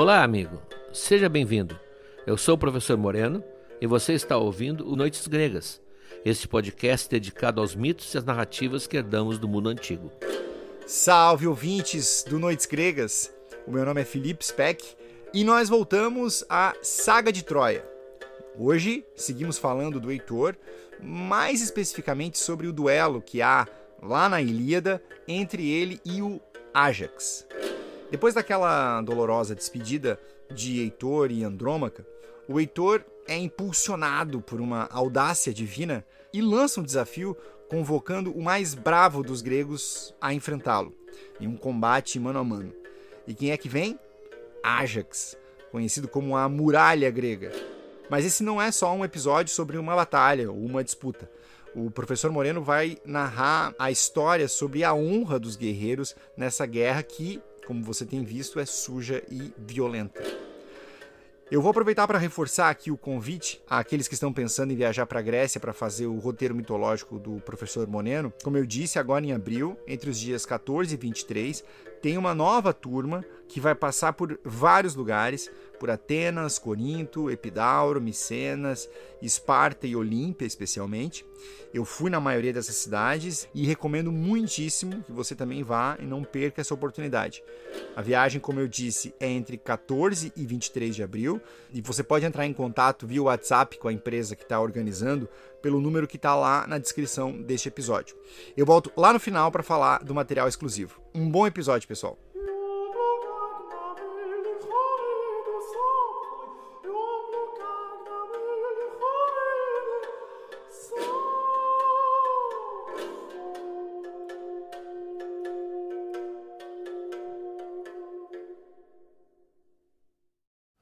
Olá, amigo. Seja bem-vindo. Eu sou o professor Moreno e você está ouvindo o Noites Gregas, este podcast dedicado aos mitos e às narrativas que herdamos do mundo antigo. Salve, ouvintes do Noites Gregas. O meu nome é Felipe Speck e nós voltamos à Saga de Troia. Hoje seguimos falando do Heitor, mais especificamente sobre o duelo que há lá na Ilíada entre ele e o Ajax. Depois daquela dolorosa despedida de Heitor e Andrômaca, o Heitor é impulsionado por uma audácia divina e lança um desafio convocando o mais bravo dos gregos a enfrentá-lo em um combate mano a mano. E quem é que vem? Ajax, conhecido como a muralha grega. Mas esse não é só um episódio sobre uma batalha ou uma disputa. O professor Moreno vai narrar a história sobre a honra dos guerreiros nessa guerra que, como você tem visto, é suja e violenta. Eu vou aproveitar para reforçar aqui o convite àqueles que estão pensando em viajar para a Grécia para fazer o roteiro mitológico do professor Moreno. Como eu disse, agora em abril, entre os dias 14 e 23, tem uma nova turma que vai passar por vários lugares, por Atenas, Corinto, Epidauro, Micenas, Esparta e Olímpia, especialmente. Eu fui na maioria dessas cidades e recomendo muitíssimo que você também vá e não perca essa oportunidade. A viagem, como eu disse, é entre 14 e 23 de abril e você pode entrar em contato via WhatsApp com a empresa que está organizando pelo número que está lá na descrição deste episódio. Eu volto lá no final para falar do material exclusivo. Um bom episódio, pessoal.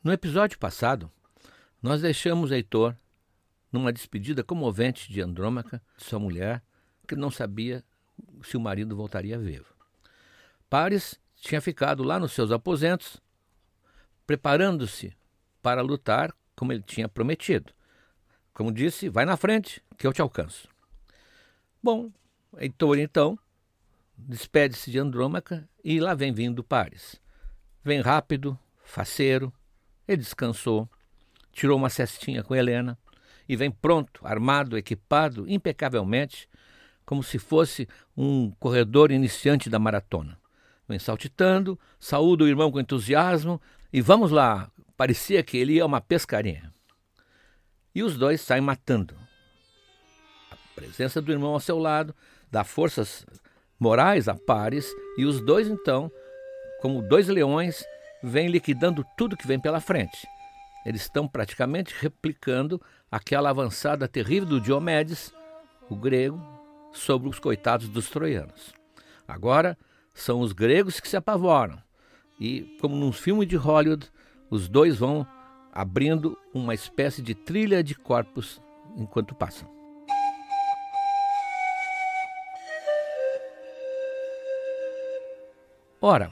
No episódio passado, nós deixamos Heitor numa despedida comovente de Andrômaca, de sua mulher, que não sabia se o marido voltaria vivo. Paris tinha ficado lá nos seus aposentos, preparando-se para lutar como ele tinha prometido. Como disse, vai na frente, que eu te alcanço. Bom, Heitor então despede-se de Andrômaca e lá vem vindo Paris. Vem rápido, faceiro, ele descansou, tirou uma cestinha com Helena e vem pronto, armado, equipado, impecavelmente, como se fosse um corredor iniciante da maratona. Vem saltitando, saúda o irmão com entusiasmo e vamos lá. Parecia que ele ia uma pescaria. E os dois saem matando. A presença do irmão ao seu lado dá forças morais a pares e os dois então, como dois leões, vem liquidando tudo que vem pela frente. Eles estão praticamente replicando aquela avançada terrível do Diomedes, o grego, sobre os coitados dos troianos. Agora são os gregos que se apavoram. E, como num filme de Hollywood, os dois vão abrindo uma espécie de trilha de corpos enquanto passam. Ora,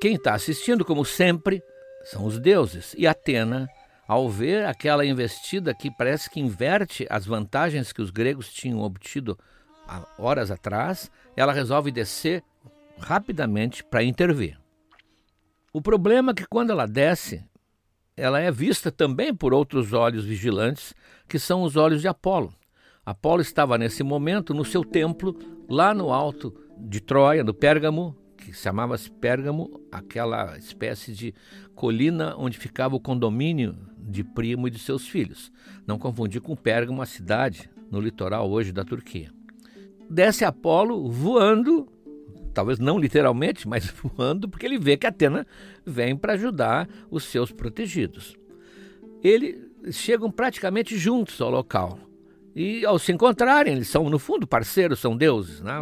quem está assistindo, como sempre, são os deuses. E Atena, ao ver aquela investida que parece que inverte as vantagens que os gregos tinham obtido há horas atrás, ela resolve descer rapidamente para intervir. O problema é que quando ela desce, ela é vista também por outros olhos vigilantes, que são os olhos de Apolo. Apolo estava nesse momento no seu templo, lá no alto de Troia, no Pérgamo, que chamava-se Pérgamo, aquela espécie de colina onde ficava o condomínio de Primo e de seus filhos. Não confundir com Pérgamo, a cidade no litoral hoje da Turquia. Desce Apolo voando, talvez não literalmente, mas voando, porque ele vê que Atena vem para ajudar os seus protegidos. Eles chegam praticamente juntos ao local. E ao se encontrarem, eles são, no fundo, parceiros, são deuses. Né?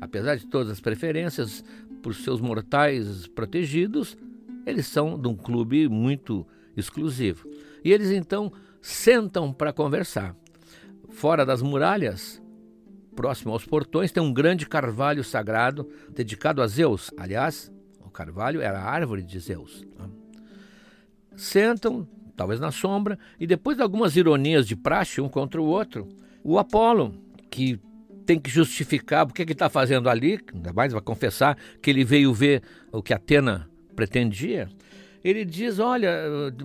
Apesar de todas as preferências, por seus mortais protegidos, eles são de um clube muito exclusivo. E eles então sentam para conversar. Fora das muralhas, próximo aos portões, tem um grande carvalho sagrado dedicado a Zeus. Aliás, o carvalho era a árvore de Zeus. Sentam, talvez na sombra, e depois de algumas ironias de praxe um contra o outro, o Apolo, que tem que justificar o que está fazendo ali, ainda mais vai confessar que ele veio ver o que Atena pretendia. ele diz: Olha,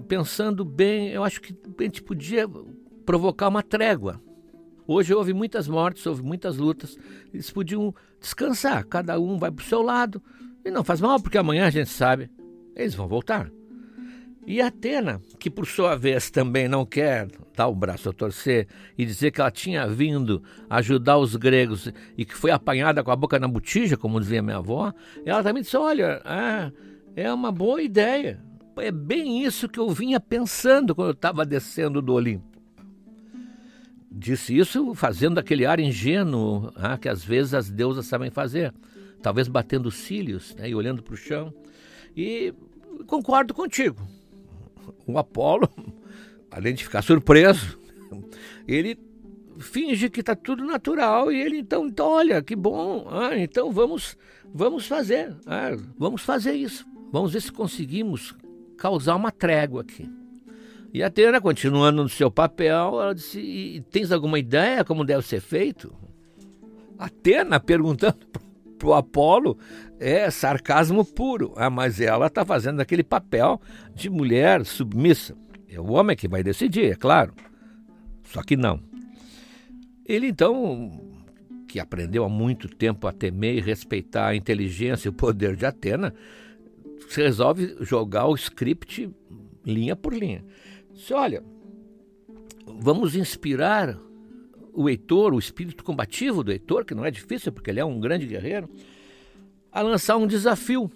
pensando bem, eu acho que a gente podia provocar uma trégua. Hoje houve muitas mortes, houve muitas lutas. Eles podiam descansar, cada um vai para o seu lado. E não faz mal, porque amanhã a gente sabe, eles vão voltar. E Atena, que por sua vez também não quer dar o braço a torcer e dizer que ela tinha vindo ajudar os gregos e que foi apanhada com a boca na botija, como dizia minha avó, ela também disse: Olha, é, é uma boa ideia. É bem isso que eu vinha pensando quando eu estava descendo do Olimpo. Disse isso fazendo aquele ar ingênuo ah, que às vezes as deusas sabem fazer, talvez batendo os cílios né, e olhando para o chão. E concordo contigo. O Apolo, além de ficar surpreso, ele finge que está tudo natural e ele então, então olha que bom, ah, então vamos vamos fazer, ah, vamos fazer isso, vamos ver se conseguimos causar uma trégua aqui. E a Atena, continuando no seu papel, ela disse: Tens alguma ideia como deve ser feito? Atena perguntando para o Apolo é sarcasmo puro, ah, mas ela está fazendo aquele papel de mulher submissa. É o homem que vai decidir, é claro. Só que não. Ele então, que aprendeu há muito tempo a temer e respeitar a inteligência e o poder de Atena, resolve jogar o script linha por linha. Disse, olha, vamos inspirar o Heitor, o espírito combativo do Heitor, que não é difícil porque ele é um grande guerreiro, a lançar um desafio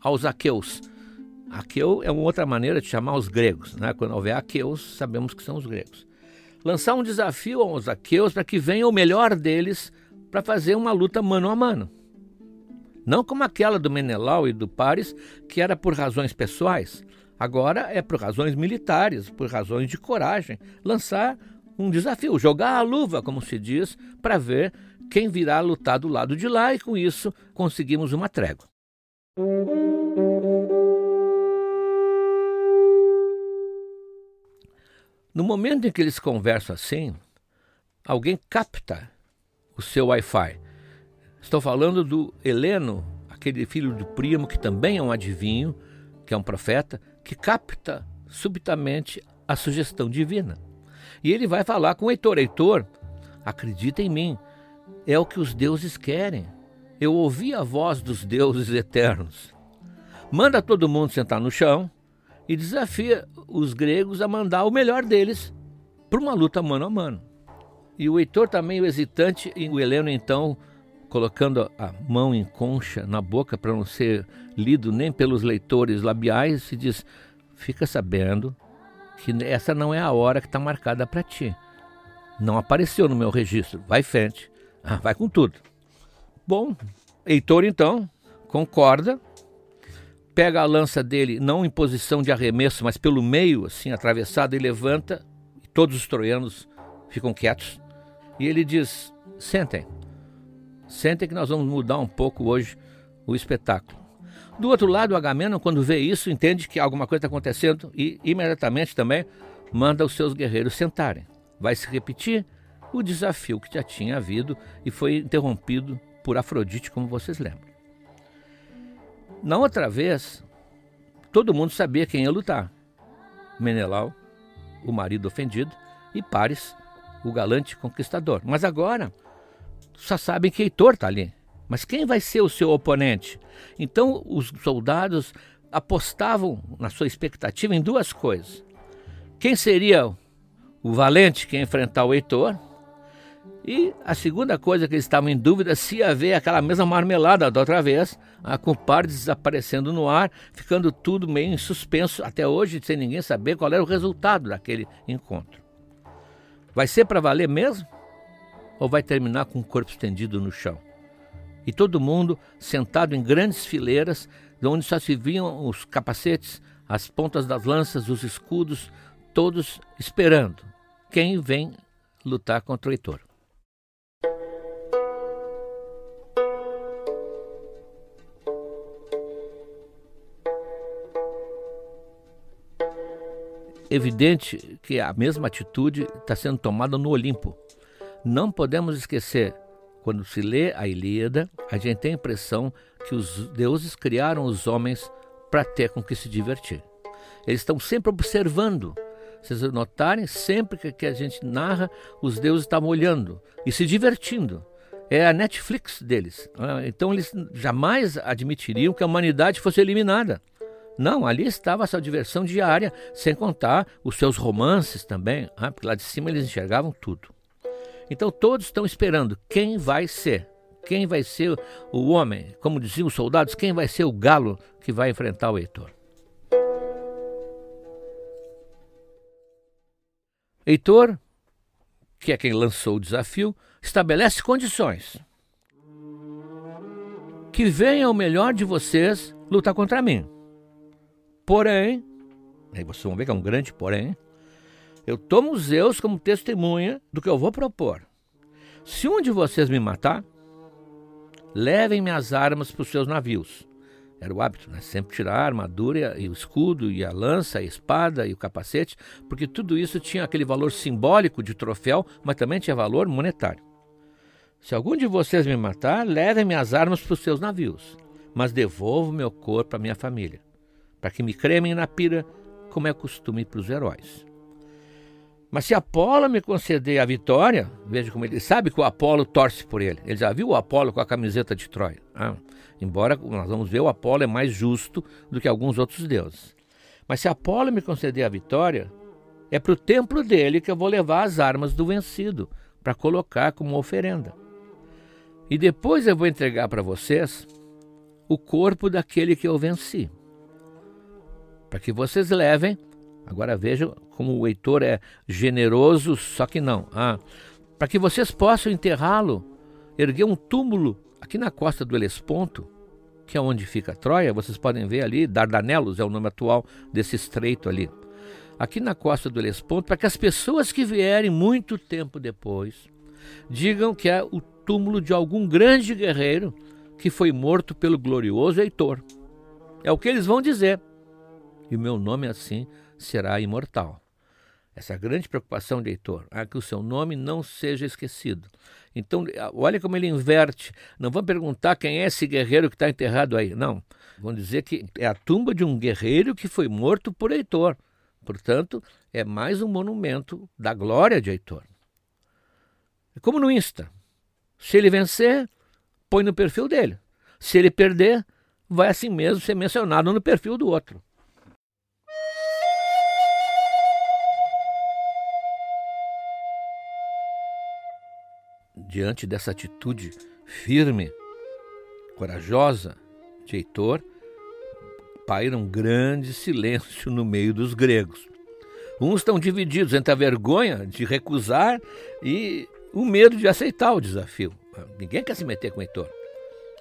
aos aqueus. Aqueu é uma outra maneira de chamar os gregos. Né? Quando houver aqueus, sabemos que são os gregos. Lançar um desafio aos aqueus para que venha o melhor deles para fazer uma luta mano a mano. Não como aquela do Menelau e do Paris, que era por razões pessoais, Agora é por razões militares, por razões de coragem, lançar um desafio, jogar a luva, como se diz, para ver quem virá lutar do lado de lá e com isso conseguimos uma trégua. No momento em que eles conversam assim, alguém capta o seu Wi-Fi. Estou falando do Heleno, aquele filho do primo que também é um adivinho, que é um profeta, que capta subitamente a sugestão divina. E ele vai falar com o Heitor: Heitor, acredita em mim, é o que os deuses querem. Eu ouvi a voz dos deuses eternos. Manda todo mundo sentar no chão e desafia os gregos a mandar o melhor deles para uma luta mano a mano. E o Heitor está meio hesitante, e o Heleno então colocando a mão em concha na boca para não ser lido nem pelos leitores labiais, e diz: Fica sabendo que essa não é a hora que está marcada para ti. Não apareceu no meu registro. Vai frente. Ah, vai com tudo. Bom, Heitor então concorda, pega a lança dele, não em posição de arremesso, mas pelo meio, assim, atravessada, e levanta. E todos os troianos ficam quietos. E ele diz: Sentem. Sentem que nós vamos mudar um pouco hoje o espetáculo. Do outro lado, o Agamenon, quando vê isso, entende que alguma coisa está acontecendo e imediatamente também manda os seus guerreiros sentarem. Vai se repetir o desafio que já tinha havido e foi interrompido por Afrodite, como vocês lembram. Na outra vez, todo mundo sabia quem ia lutar: Menelau, o marido ofendido, e Paris, o galante conquistador. Mas agora só sabem que Heitor está ali. Mas quem vai ser o seu oponente? Então os soldados apostavam na sua expectativa em duas coisas. Quem seria o valente que ia enfrentar o Heitor? E a segunda coisa que eles estavam em dúvida se ia haver aquela mesma marmelada da outra vez, com desaparecendo no ar, ficando tudo meio em suspenso até hoje, sem ninguém saber qual era o resultado daquele encontro. Vai ser para valer mesmo? ou vai terminar com o corpo estendido no chão? E todo mundo sentado em grandes fileiras, de onde só se viam os capacetes, as pontas das lanças, os escudos, todos esperando quem vem lutar contra o Heitor. Evidente que a mesma atitude está sendo tomada no Olimpo. Não podemos esquecer, quando se lê a Ilíada, a gente tem a impressão que os deuses criaram os homens para ter com que se divertir. Eles estão sempre observando. Vocês notarem, sempre que a gente narra, os deuses estavam olhando e se divertindo. É a Netflix deles. Ah, então eles jamais admitiriam que a humanidade fosse eliminada. Não, ali estava a sua diversão diária, sem contar os seus romances também, ah, porque lá de cima eles enxergavam tudo. Então todos estão esperando quem vai ser, quem vai ser o homem, como diziam os soldados, quem vai ser o galo que vai enfrentar o Heitor. Heitor, que é quem lançou o desafio, estabelece condições. Que venha o melhor de vocês lutar contra mim. Porém, aí vocês vão ver que é um grande porém, eu tomo Zeus como testemunha do que eu vou propor. Se um de vocês me matar, levem minhas armas para os seus navios. Era o hábito, né? Sempre tirar a armadura e o escudo e a lança, a espada e o capacete, porque tudo isso tinha aquele valor simbólico de troféu, mas também tinha valor monetário. Se algum de vocês me matar, levem minhas armas para os seus navios, mas devolvo meu corpo à minha família para que me cremem na pira, como é costume para os heróis. Mas se Apolo me conceder a vitória, veja como ele sabe que o Apolo torce por ele. Ele já viu o Apolo com a camiseta de Troia. Ah, embora nós vamos ver, o Apolo é mais justo do que alguns outros deuses. Mas se Apolo me conceder a vitória, é para o templo dele que eu vou levar as armas do vencido, para colocar como oferenda. E depois eu vou entregar para vocês o corpo daquele que eu venci para que vocês levem. Agora vejam como o Heitor é generoso, só que não. Ah, para que vocês possam enterrá-lo, erguer um túmulo aqui na costa do Helesponto, que é onde fica Troia. Vocês podem ver ali, Dardanelos é o nome atual desse estreito ali. Aqui na costa do Helesponto, para que as pessoas que vierem muito tempo depois digam que é o túmulo de algum grande guerreiro que foi morto pelo glorioso Heitor. É o que eles vão dizer e o meu nome assim será imortal. Essa é grande preocupação de Heitor, é que o seu nome não seja esquecido. Então, olha como ele inverte. Não vão perguntar quem é esse guerreiro que está enterrado aí. Não. Vão dizer que é a tumba de um guerreiro que foi morto por Heitor. Portanto, é mais um monumento da glória de Heitor. É como no Insta. Se ele vencer, põe no perfil dele. Se ele perder, vai assim mesmo ser mencionado no perfil do outro. Diante dessa atitude firme, corajosa de Heitor, paira um grande silêncio no meio dos gregos. Uns estão divididos entre a vergonha de recusar e o medo de aceitar o desafio. Ninguém quer se meter com Heitor.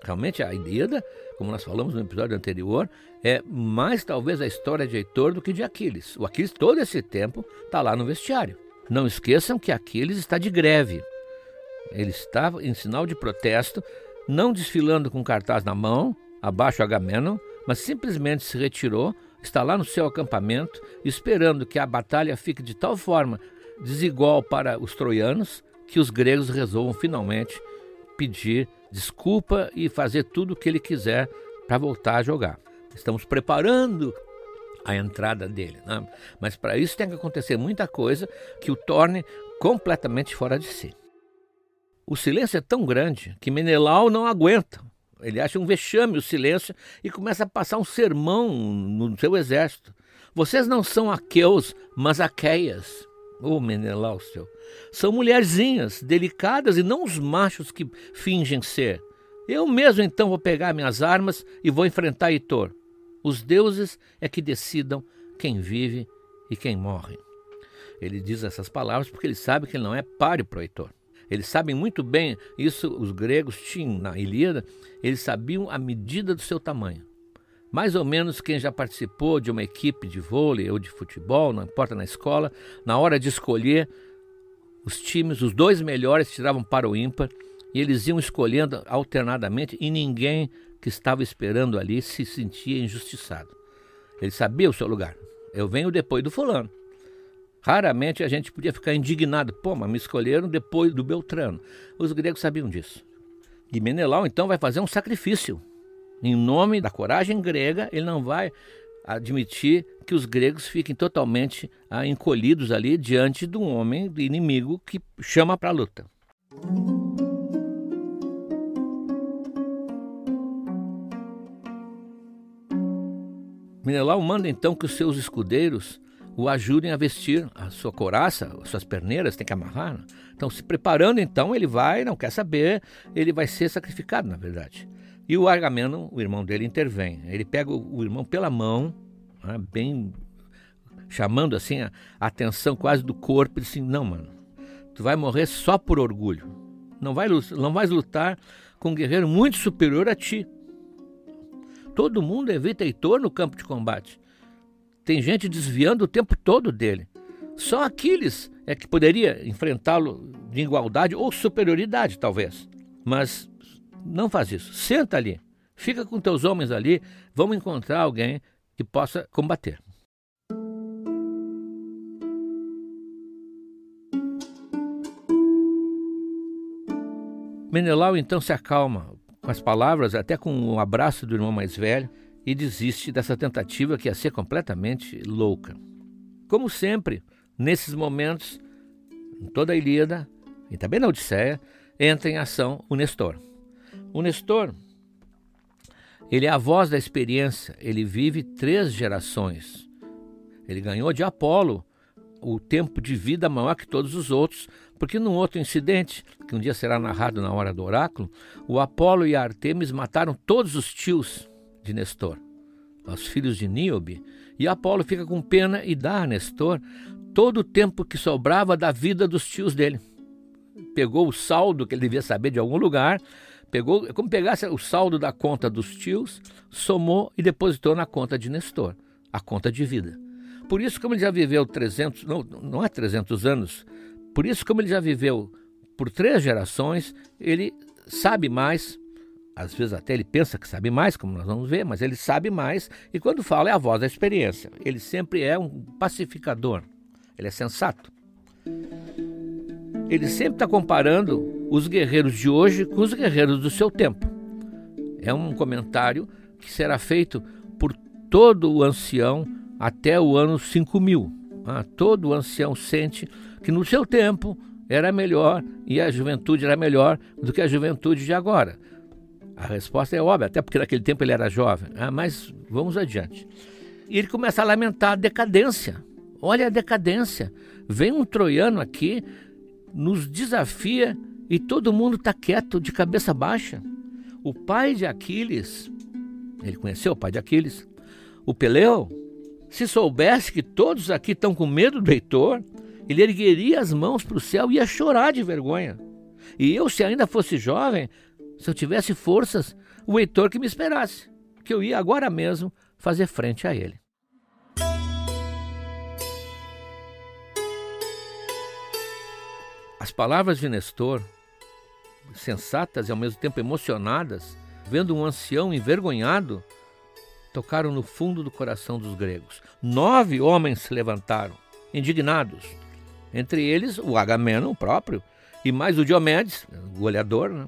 Realmente a Ilíada, como nós falamos no episódio anterior, é mais talvez a história de Heitor do que de Aquiles. O Aquiles todo esse tempo está lá no vestiário. Não esqueçam que Aquiles está de greve. Ele estava em sinal de protesto, não desfilando com cartaz na mão, abaixo Agamenon, mas simplesmente se retirou, está lá no seu acampamento, esperando que a batalha fique de tal forma desigual para os troianos que os gregos resolvam finalmente pedir desculpa e fazer tudo o que ele quiser para voltar a jogar. Estamos preparando a entrada dele, né? mas para isso tem que acontecer muita coisa que o torne completamente fora de si. O silêncio é tão grande que Menelau não aguenta. Ele acha um vexame o silêncio e começa a passar um sermão no seu exército. Vocês não são aqueus, mas aqueias. Ô oh, Menelau, seu. São mulherzinhas, delicadas e não os machos que fingem ser. Eu mesmo então vou pegar minhas armas e vou enfrentar Heitor. Os deuses é que decidam quem vive e quem morre. Ele diz essas palavras porque ele sabe que ele não é páreo para Heitor. Eles sabem muito bem, isso os gregos tinham na Ilíada, eles sabiam a medida do seu tamanho. Mais ou menos quem já participou de uma equipe de vôlei ou de futebol, não importa na escola, na hora de escolher os times, os dois melhores tiravam para o ímpar e eles iam escolhendo alternadamente e ninguém que estava esperando ali se sentia injustiçado. Ele sabia o seu lugar. Eu venho depois do fulano. Raramente a gente podia ficar indignado. Pô, mas me escolheram depois do Beltrano. Os gregos sabiam disso. E Menelau então vai fazer um sacrifício. Em nome da coragem grega, ele não vai admitir que os gregos fiquem totalmente ah, encolhidos ali diante de um homem inimigo que chama para a luta. Menelau manda então que os seus escudeiros o ajudem a vestir a sua coraça, as suas perneiras, tem que amarrar. Né? Então, se preparando, então, ele vai, não quer saber, ele vai ser sacrificado, na verdade. E o Agamemnon, o irmão dele, intervém. Ele pega o, irmão pela mão, né, bem chamando assim a, atenção quase do corpo, e diz assim: Não, mano, tu vai morrer só por orgulho. Não, vai, não vais lutar com um guerreiro muito superior a ti. Todo mundo evita Heitor no campo de combate. Tem gente desviando o tempo todo dele. Só Aquiles é que poderia enfrentá-lo de igualdade ou superioridade, talvez. Mas não faz isso. Senta ali. Fica com teus homens ali. Vamos encontrar alguém que possa combater. Menelau então se acalma com as palavras, até com o um abraço do irmão mais velho, e desiste dessa tentativa que ia ser completamente louca. Como sempre, nesses momentos, em toda a Ilíada e também na Odisseia, entra em ação o Nestor. O Nestor, ele é a voz da experiência, ele vive três gerações. Ele ganhou de Apolo o tempo de vida maior que todos os outros, porque num outro incidente, que um dia será narrado na hora do oráculo, o Apolo e a Artemis mataram todos os tios de Nestor, os filhos de Níobe, e Apolo fica com pena e dá a Nestor todo o tempo que sobrava da vida dos tios dele. Pegou o saldo que ele devia saber de algum lugar, pegou, como pegasse o saldo da conta dos tios, somou e depositou na conta de Nestor, a conta de vida. Por isso, como ele já viveu 300, não, não é 300 anos, por isso, como ele já viveu por três gerações, ele sabe mais às vezes até ele pensa que sabe mais, como nós vamos ver, mas ele sabe mais, e quando fala é a voz da experiência. Ele sempre é um pacificador, ele é sensato. Ele sempre está comparando os guerreiros de hoje com os guerreiros do seu tempo. É um comentário que será feito por todo o ancião até o ano 5000. Ah, todo o ancião sente que no seu tempo era melhor e a juventude era melhor do que a juventude de agora. A resposta é óbvia, até porque naquele tempo ele era jovem. Ah, mas vamos adiante. E ele começa a lamentar a decadência. Olha a decadência. Vem um troiano aqui, nos desafia e todo mundo está quieto, de cabeça baixa. O pai de Aquiles, ele conheceu o pai de Aquiles, o Peleu, se soubesse que todos aqui estão com medo do Heitor, ele ergueria as mãos para o céu e ia chorar de vergonha. E eu, se ainda fosse jovem, se eu tivesse forças, o Heitor que me esperasse, que eu ia agora mesmo fazer frente a ele. As palavras de Nestor, sensatas e ao mesmo tempo emocionadas, vendo um ancião envergonhado, tocaram no fundo do coração dos gregos. Nove homens se levantaram, indignados. Entre eles o Agamenon próprio, e mais o Diomedes, o goleador, né?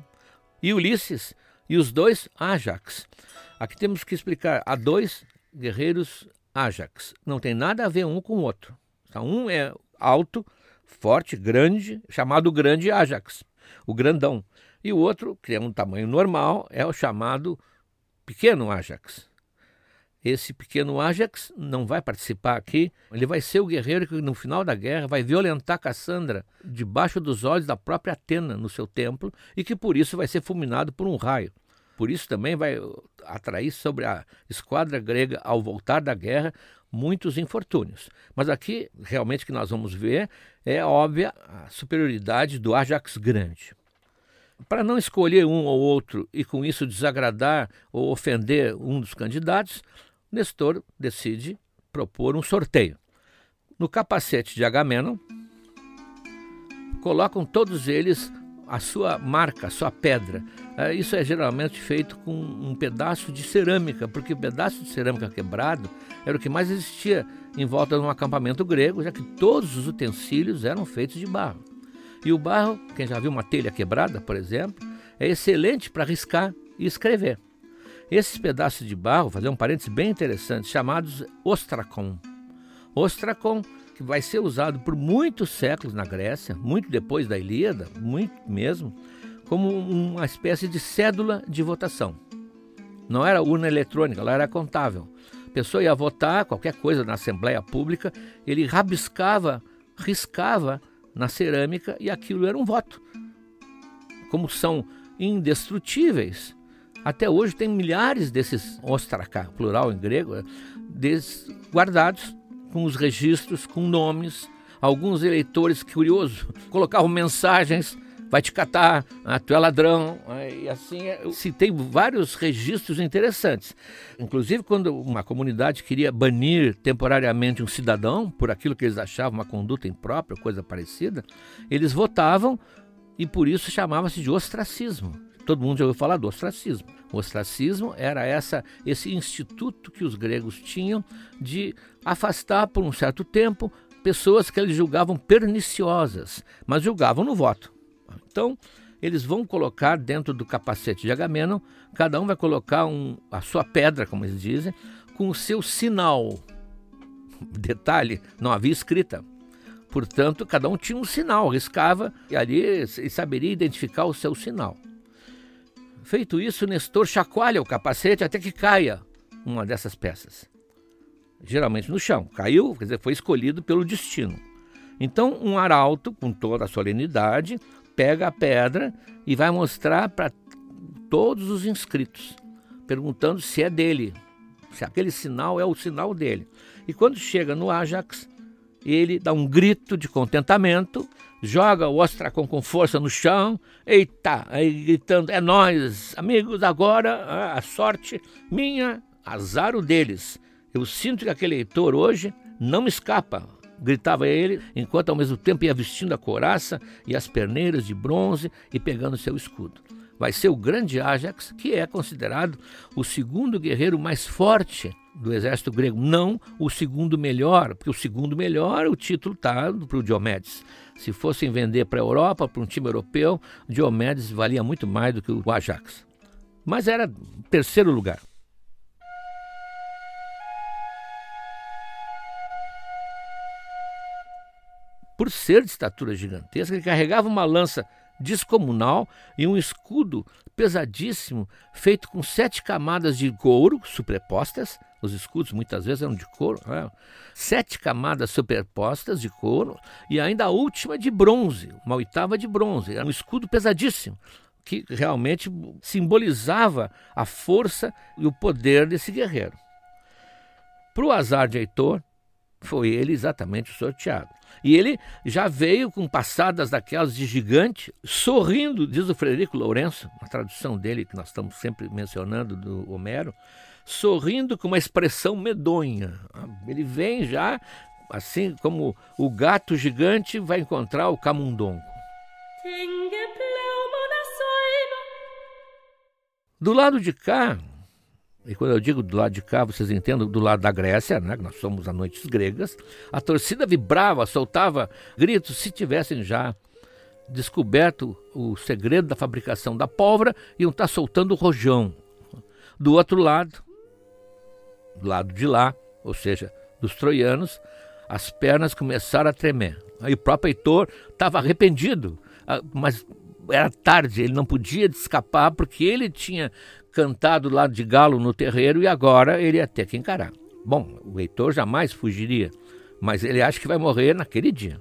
E Ulisses, e os dois Ajax. Aqui temos que explicar: há dois guerreiros Ajax. Não tem nada a ver um com o outro. Então, um é alto, forte, grande, chamado Grande Ajax, o grandão. E o outro, que é um tamanho normal, é o chamado Pequeno Ajax. Esse pequeno Ajax não vai participar aqui. Ele vai ser o guerreiro que, no final da guerra, vai violentar Cassandra debaixo dos olhos da própria Atena no seu templo e que por isso vai ser fulminado por um raio. Por isso também vai atrair sobre a esquadra grega, ao voltar da guerra, muitos infortúnios. Mas aqui, realmente, que nós vamos ver é óbvia a superioridade do Ajax grande. Para não escolher um ou outro e com isso desagradar ou ofender um dos candidatos, Nestor decide propor um sorteio. No capacete de Agamenon, colocam todos eles a sua marca, a sua pedra. É, isso é geralmente feito com um pedaço de cerâmica, porque o pedaço de cerâmica quebrado era o que mais existia em volta de um acampamento grego, já que todos os utensílios eram feitos de barro. E o barro, quem já viu uma telha quebrada, por exemplo, é excelente para riscar e escrever. Esses pedaços de barro, fazer um parênteses bem interessante, chamados ostracon. Ostracon, que vai ser usado por muitos séculos na Grécia, muito depois da Ilíada, muito mesmo, como uma espécie de cédula de votação. Não era urna eletrônica, ela era contável. A pessoa ia votar qualquer coisa na Assembleia Pública, ele rabiscava, riscava na cerâmica e aquilo era um voto. Como são indestrutíveis, até hoje tem milhares desses ostraká, plural em grego, guardados com os registros, com nomes. Alguns eleitores, curioso, colocavam mensagens vai te catar, ah, tu é ladrão, ah, e assim é. tem vários registros interessantes. Inclusive, quando uma comunidade queria banir temporariamente um cidadão por aquilo que eles achavam uma conduta imprópria, coisa parecida, eles votavam e por isso chamava-se de ostracismo. Todo mundo já ouviu falar do ostracismo. O ostracismo era essa, esse instituto que os gregos tinham de afastar por um certo tempo pessoas que eles julgavam perniciosas, mas julgavam no voto. Então, eles vão colocar dentro do capacete de Agamenon, cada um vai colocar um, a sua pedra, como eles dizem, com o seu sinal. Detalhe, não havia escrita. Portanto, cada um tinha um sinal, riscava e ali saberia identificar o seu sinal. Feito isso, Nestor chacoalha o capacete até que caia uma dessas peças. Geralmente no chão. Caiu, quer dizer, foi escolhido pelo destino. Então, um arauto, com toda a solenidade, pega a pedra e vai mostrar para todos os inscritos, perguntando se é dele, se aquele sinal é o sinal dele. E quando chega no Ajax, ele dá um grito de contentamento, joga o Ostracon com força no chão, eita, aí gritando: é nós, amigos, agora a sorte minha, azar o deles. Eu sinto que aquele leitor hoje não me escapa gritava ele, enquanto ao mesmo tempo ia vestindo a couraça e as perneiras de bronze e pegando seu escudo. Vai ser o grande Ajax, que é considerado o segundo guerreiro mais forte do exército grego, não o segundo melhor, porque o segundo melhor o título está para o Diomedes. Se fossem vender para a Europa, para um time europeu, Diomedes valia muito mais do que o Ajax. Mas era terceiro lugar. Por ser de estatura gigantesca, ele carregava uma lança descomunal e um escudo pesadíssimo, feito com sete camadas de couro superpostas. Os escudos muitas vezes eram de couro, né? sete camadas superpostas de couro e ainda a última de bronze, uma oitava de bronze. Era um escudo pesadíssimo que realmente simbolizava a força e o poder desse guerreiro. Para o azar de Heitor, foi ele exatamente o sorteado. E ele já veio com passadas daquelas de gigante, sorrindo, diz o Frederico Lourenço, na tradução dele, que nós estamos sempre mencionando do Homero, sorrindo com uma expressão medonha. Ele vem já, assim como o gato gigante vai encontrar o camundongo. Do lado de cá, e quando eu digo do lado de cá, vocês entendem do lado da Grécia, né, que nós somos a noites gregas, a torcida vibrava, soltava gritos se tivessem já descoberto o segredo da fabricação da pólvora, iam estar soltando o rojão. Do outro lado, do lado de lá, ou seja, dos troianos, as pernas começaram a tremer. Aí o próprio Heitor estava arrependido, ah, mas era tarde, ele não podia escapar porque ele tinha cantado lá de galo no terreiro e agora ele ia ter que encarar. Bom, o Heitor jamais fugiria, mas ele acha que vai morrer naquele dia.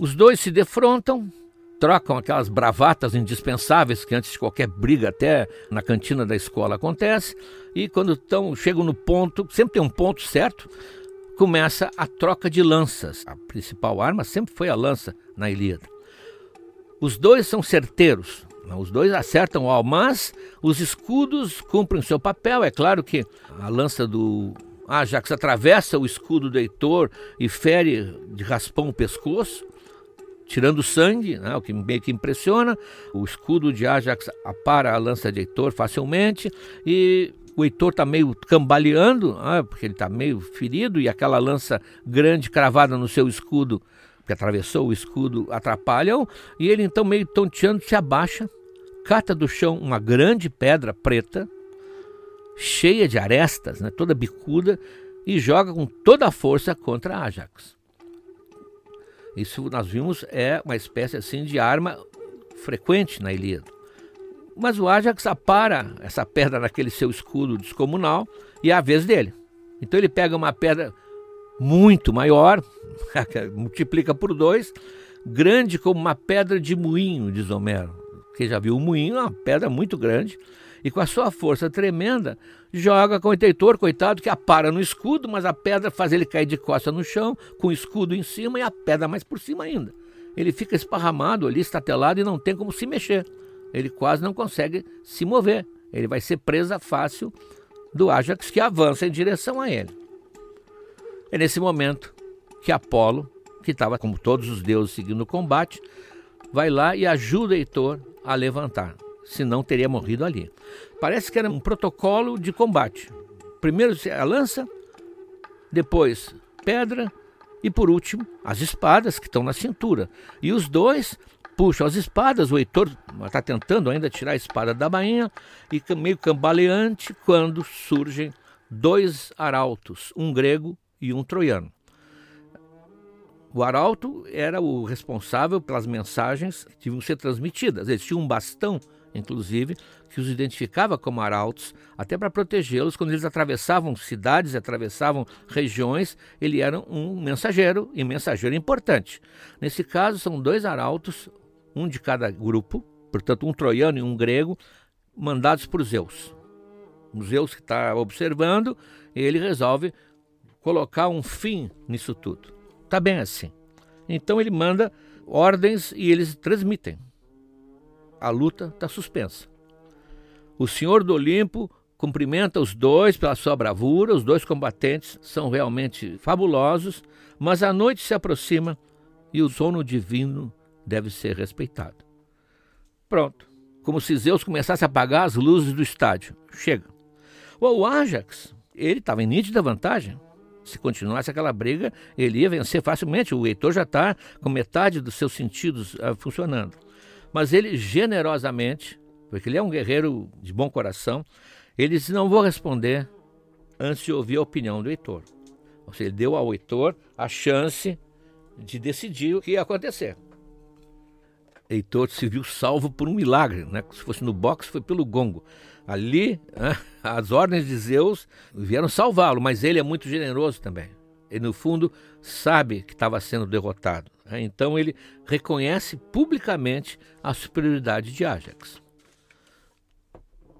Os dois se defrontam, trocam aquelas bravatas indispensáveis que antes de qualquer briga, até na cantina da escola, acontece. E quando tão, chegam no ponto, sempre tem um ponto certo, começa a troca de lanças. A principal arma sempre foi a lança na Ilíada. Os dois são certeiros, os dois acertam o mas os escudos cumprem seu papel. É claro que a lança do Ajax atravessa o escudo do Heitor e fere de raspão o pescoço tirando sangue, né, o que meio que impressiona. O escudo de Ajax apara a lança de Heitor facilmente e o Heitor está meio cambaleando, ah, porque ele está meio ferido, e aquela lança grande cravada no seu escudo, que atravessou o escudo, atrapalham, e ele então, meio tonteando, se abaixa, cata do chão uma grande pedra preta, cheia de arestas, né, toda bicuda, e joga com toda a força contra Ajax. Isso nós vimos é uma espécie assim de arma frequente na Ilíada. Mas o Ajax apara essa pedra naquele seu escudo descomunal e é a vez dele. Então ele pega uma pedra muito maior, multiplica por dois, grande como uma pedra de moinho, diz Homero. Quem já viu o moinho é uma pedra muito grande, e com a sua força tremenda, joga com o Heitor, coitado, que apara no escudo, mas a pedra faz ele cair de costa no chão, com o escudo em cima e a pedra mais por cima ainda. Ele fica esparramado ali, estatelado e não tem como se mexer. Ele quase não consegue se mover. Ele vai ser presa fácil do Ajax que avança em direção a ele. É nesse momento que Apolo, que estava como todos os deuses seguindo o combate, vai lá e ajuda Heitor a levantar senão teria morrido ali. Parece que era um protocolo de combate. Primeiro a lança, depois pedra e por último as espadas que estão na cintura. E os dois puxam as espadas, o Heitor está tentando ainda tirar a espada da bainha e meio cambaleante quando surgem dois arautos, um grego e um troiano. O arauto era o responsável pelas mensagens que deviam ser transmitidas. Eles tinham um bastão inclusive, que os identificava como arautos, até para protegê-los quando eles atravessavam cidades, atravessavam regiões, ele era um mensageiro e mensageiro importante. Nesse caso, são dois arautos, um de cada grupo, portanto, um troiano e um grego, mandados por Zeus. O Zeus que está observando, ele resolve colocar um fim nisso tudo. Está bem assim. Então ele manda ordens e eles transmitem a luta está suspensa. O Senhor do Olimpo cumprimenta os dois pela sua bravura, os dois combatentes são realmente fabulosos, mas a noite se aproxima e o sono divino deve ser respeitado. Pronto. Como se Zeus começasse a apagar as luzes do estádio. Chega. O Ajax, ele estava em nítida vantagem. Se continuasse aquela briga, ele ia vencer facilmente. O Heitor já está com metade dos seus sentidos uh, funcionando. Mas ele generosamente, porque ele é um guerreiro de bom coração, ele disse: Não vou responder antes de ouvir a opinião do Heitor. Ou seja, ele deu ao Heitor a chance de decidir o que ia acontecer. Heitor se viu salvo por um milagre, né? se fosse no boxe, foi pelo gongo. Ali, as ordens de Zeus vieram salvá-lo, mas ele é muito generoso também. Ele, no fundo, sabe que estava sendo derrotado. Né? Então ele reconhece publicamente a superioridade de Ajax.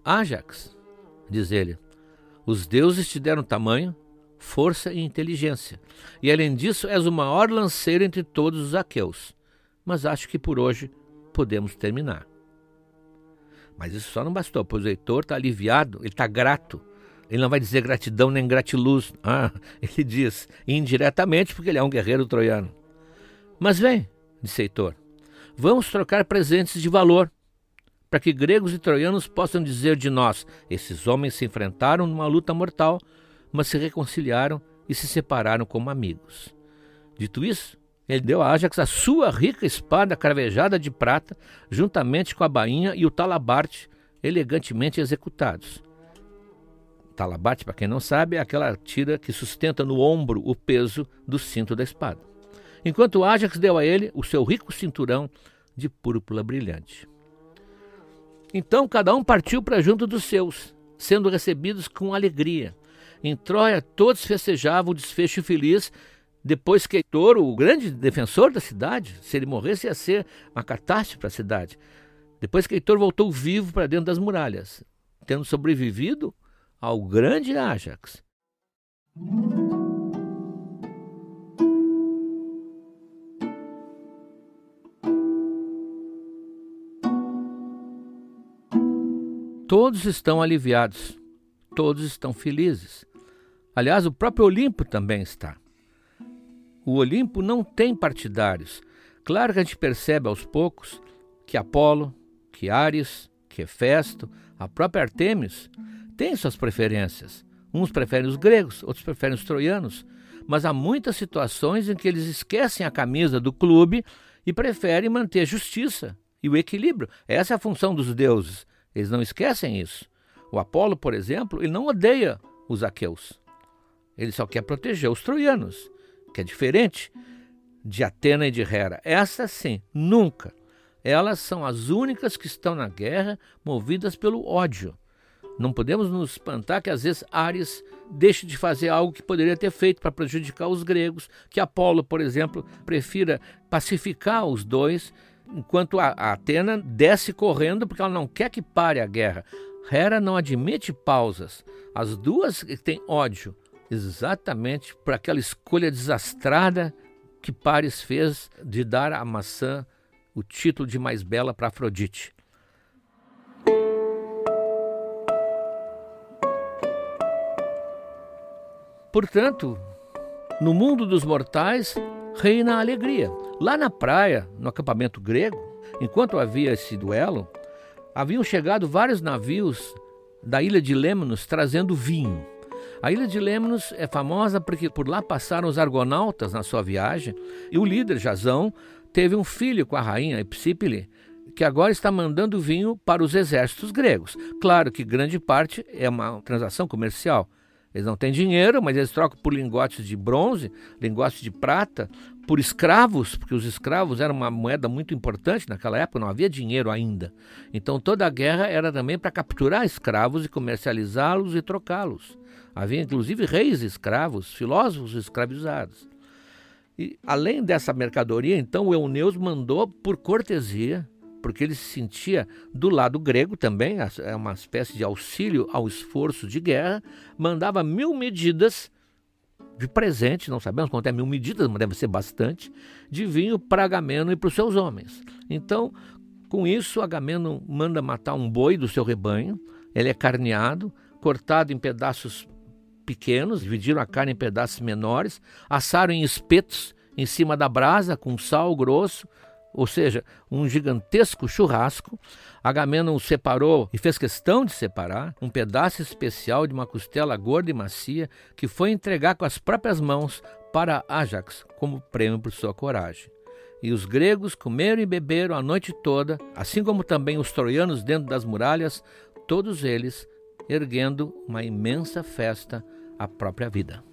Ajax, diz ele, os deuses te deram tamanho, força e inteligência, e além disso és o maior lanceiro entre todos os aqueus. Mas acho que por hoje podemos terminar. Mas isso só não bastou, pois o Heitor está aliviado, ele está grato. Ele não vai dizer gratidão nem gratiluz. Ah, ele diz indiretamente, porque ele é um guerreiro troiano. Mas vem, disse Heitor, vamos trocar presentes de valor, para que gregos e troianos possam dizer de nós: esses homens se enfrentaram numa luta mortal, mas se reconciliaram e se separaram como amigos. Dito isso, ele deu a Ajax a sua rica espada cravejada de prata, juntamente com a bainha e o talabarte elegantemente executados. Talabarte, para quem não sabe, é aquela tira que sustenta no ombro o peso do cinto da espada enquanto Ajax deu a ele o seu rico cinturão de púrpura brilhante. Então cada um partiu para junto dos seus, sendo recebidos com alegria. Em Troia todos festejavam o desfecho feliz depois que Heitor, o grande defensor da cidade, se ele morresse ia ser uma catástrofe para a cidade. Depois que Heitor voltou vivo para dentro das muralhas, tendo sobrevivido ao grande Ajax. Todos estão aliviados, todos estão felizes. Aliás, o próprio Olimpo também está. O Olimpo não tem partidários. Claro que a gente percebe aos poucos que Apolo, que Ares, que Hefesto, A própria Artemis tem suas preferências. Uns preferem os gregos, outros preferem os troianos, mas há muitas situações em que eles esquecem a camisa do clube e preferem manter a justiça e o equilíbrio. Essa é a função dos deuses. Eles não esquecem isso. O Apolo, por exemplo, ele não odeia os aqueus. Ele só quer proteger os troianos, que é diferente de Atena e de Hera. Essa sim, nunca. Elas são as únicas que estão na guerra movidas pelo ódio. Não podemos nos espantar que às vezes Ares deixe de fazer algo que poderia ter feito para prejudicar os gregos, que Apolo, por exemplo, prefira pacificar os dois, enquanto a, Atena desce correndo porque ela não quer que pare a guerra. Hera não admite pausas. As duas têm ódio, exatamente por aquela escolha desastrada que Paris fez de dar à maçã o título de mais bela para Afrodite. Portanto, no mundo dos mortais reina a alegria. Lá na praia, no acampamento grego, enquanto havia esse duelo, haviam chegado vários navios da ilha de Lemnos trazendo vinho. A ilha de Lemnos é famosa porque por lá passaram os argonautas na sua viagem e o líder Jazão teve um filho com a rainha Epsípile, que agora está mandando vinho para os exércitos gregos. Claro que grande parte é uma transação comercial. Eles não têm dinheiro, mas eles trocam por lingotes de bronze, lingotes de prata, por escravos, porque os escravos eram uma moeda muito importante naquela época, não havia dinheiro ainda. Então toda a guerra era também para capturar escravos e comercializá-los e trocá-los. Havia inclusive reis escravos, filósofos escravizados. E além dessa mercadoria, então o Euneus mandou por cortesia porque ele se sentia do lado grego também, é uma espécie de auxílio ao esforço de guerra, mandava mil medidas de presente, não sabemos quanto é mil medidas, mas deve ser bastante, de vinho para Agamemnon e para os seus homens. Então, com isso, Agamemnon manda matar um boi do seu rebanho, ele é carneado, cortado em pedaços pequenos, dividiram a carne em pedaços menores, assaram em espetos em cima da brasa com sal grosso, ou seja, um gigantesco churrasco. Agamenon separou e fez questão de separar um pedaço especial de uma costela gorda e macia que foi entregar com as próprias mãos para Ajax como prêmio por sua coragem. E os gregos comeram e beberam a noite toda, assim como também os troianos dentro das muralhas, todos eles erguendo uma imensa festa à própria vida.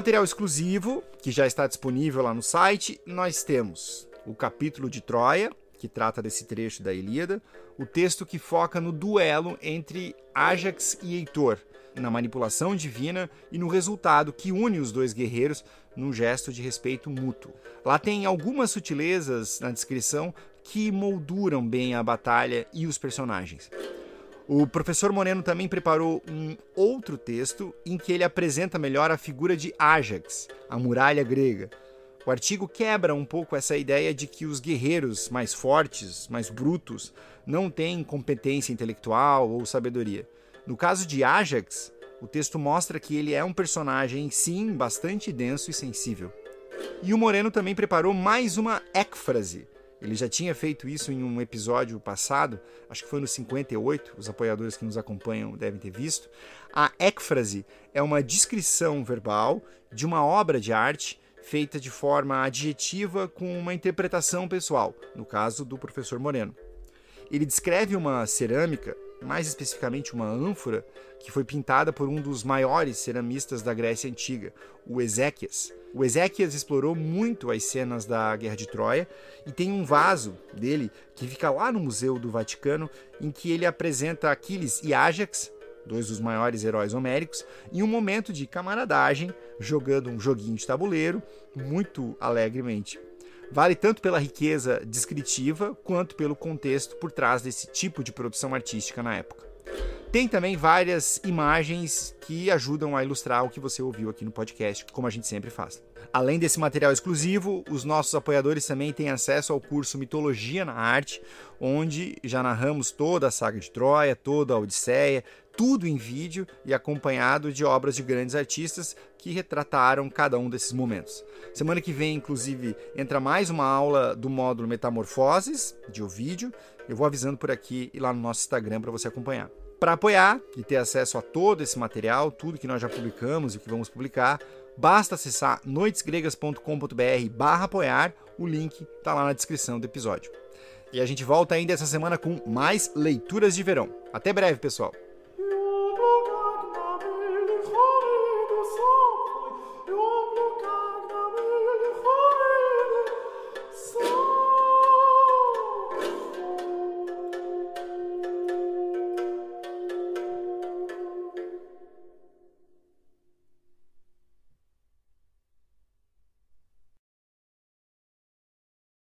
Material exclusivo, que já está disponível lá no site, nós temos o capítulo de Troia, que trata desse trecho da Ilíada, o texto que foca no duelo entre Ajax e Heitor, na manipulação divina e no resultado que une os dois guerreiros num gesto de respeito mútuo. Lá tem algumas sutilezas na descrição que molduram bem a batalha e os personagens. O professor Moreno também preparou um outro texto em que ele apresenta melhor a figura de Ajax, a muralha grega. O artigo quebra um pouco essa ideia de que os guerreiros mais fortes, mais brutos, não têm competência intelectual ou sabedoria. No caso de Ajax, o texto mostra que ele é um personagem, sim, bastante denso e sensível. E o Moreno também preparou mais uma écfrase, ele já tinha feito isso em um episódio passado, acho que foi no 58, os apoiadores que nos acompanham devem ter visto. A écfrase é uma descrição verbal de uma obra de arte feita de forma adjetiva com uma interpretação pessoal, no caso do professor Moreno. Ele descreve uma cerâmica, mais especificamente uma ânfora, que foi pintada por um dos maiores ceramistas da Grécia Antiga, o Ezequias. O Ezequias explorou muito as cenas da Guerra de Troia e tem um vaso dele que fica lá no Museu do Vaticano em que ele apresenta Aquiles e Ajax, dois dos maiores heróis homéricos, em um momento de camaradagem, jogando um joguinho de tabuleiro muito alegremente. Vale tanto pela riqueza descritiva quanto pelo contexto por trás desse tipo de produção artística na época. Tem também várias imagens que ajudam a ilustrar o que você ouviu aqui no podcast, como a gente sempre faz. Além desse material exclusivo, os nossos apoiadores também têm acesso ao curso Mitologia na Arte, onde já narramos toda a saga de Troia, toda a Odisseia, tudo em vídeo e acompanhado de obras de grandes artistas que retrataram cada um desses momentos. Semana que vem, inclusive, entra mais uma aula do módulo Metamorfoses, de Ovídio. Eu vou avisando por aqui e lá no nosso Instagram para você acompanhar. Para apoiar e ter acesso a todo esse material, tudo que nós já publicamos e o que vamos publicar, basta acessar noitesgregas.com.br barra apoiar, o link está lá na descrição do episódio. E a gente volta ainda essa semana com mais leituras de verão. Até breve, pessoal!